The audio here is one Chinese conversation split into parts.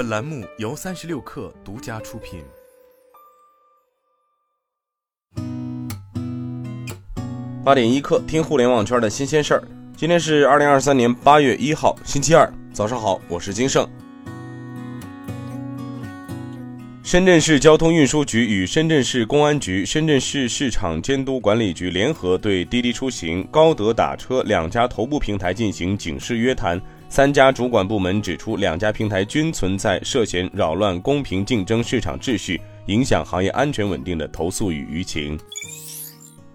本栏目由三十六氪独家出品。八点一刻，听互联网圈的新鲜事儿。今天是二零二三年八月一号，星期二，早上好，我是金盛。深圳市交通运输局与深圳市公安局、深圳市市场监督管理局联合对滴滴出行、高德打车两家头部平台进行警示约谈。三家主管部门指出，两家平台均存在涉嫌扰乱公平竞争市场秩序、影响行业安全稳定的投诉与舆情。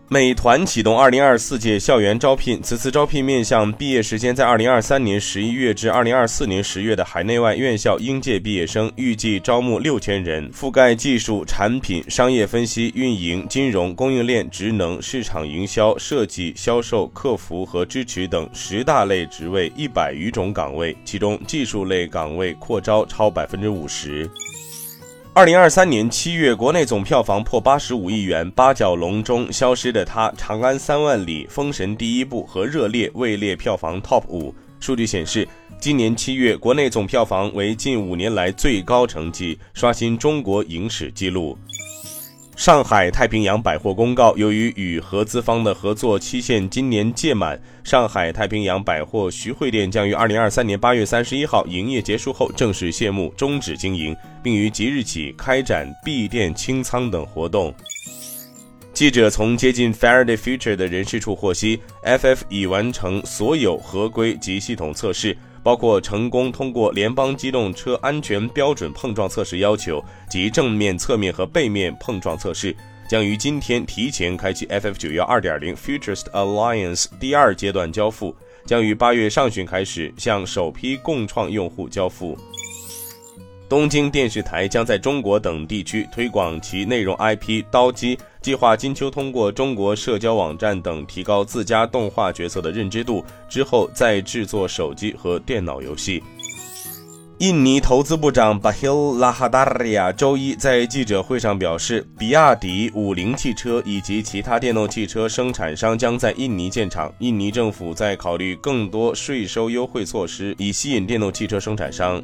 美团启动二零二四届校园招聘，此次招聘面向毕业时间在二零二三年十一月至二零二四年十月的海内外院校应届毕业生，预计招募六千人，覆盖技术、产品、商业分析、运营、金融、供应链、职能、市场营销、设计、销售、客服和支持等十大类职位一百余种岗位，其中技术类岗位扩招超百分之五十。二零二三年七月，国内总票房破八十五亿元，《八角笼中消失的他》《长安三万里》《封神第一部》和《热烈》位列票房 TOP 五。数据显示，今年七月国内总票房为近五年来最高成绩，刷新中国影史纪录。上海太平洋百货公告，由于与合资方的合作期限今年届满，上海太平洋百货徐汇店将于二零二三年八月三十一号营业结束后正式谢幕，终止经营，并于即日起开展闭店清仓等活动。记者从接近 Faraday Future 的人事处获悉，FF 已完成所有合规及系统测试。包括成功通过联邦机动车安全标准碰撞测试要求及正面、侧面和背面碰撞测试，将于今天提前开启 FF 九幺二点零 Futures Alliance 第二阶段交付，将于八月上旬开始向首批共创用户交付。东京电视台将在中国等地区推广其内容 IP《刀姬》，计划金秋通过中国社交网站等提高自家动画角色的认知度，之后再制作手机和电脑游戏。印尼投资部长 Bahil Lahadaria 周一在记者会上表示，比亚迪、五菱汽车以及其他电动汽车生产商将在印尼建厂。印尼政府在考虑更多税收优惠措施，以吸引电动汽车生产商。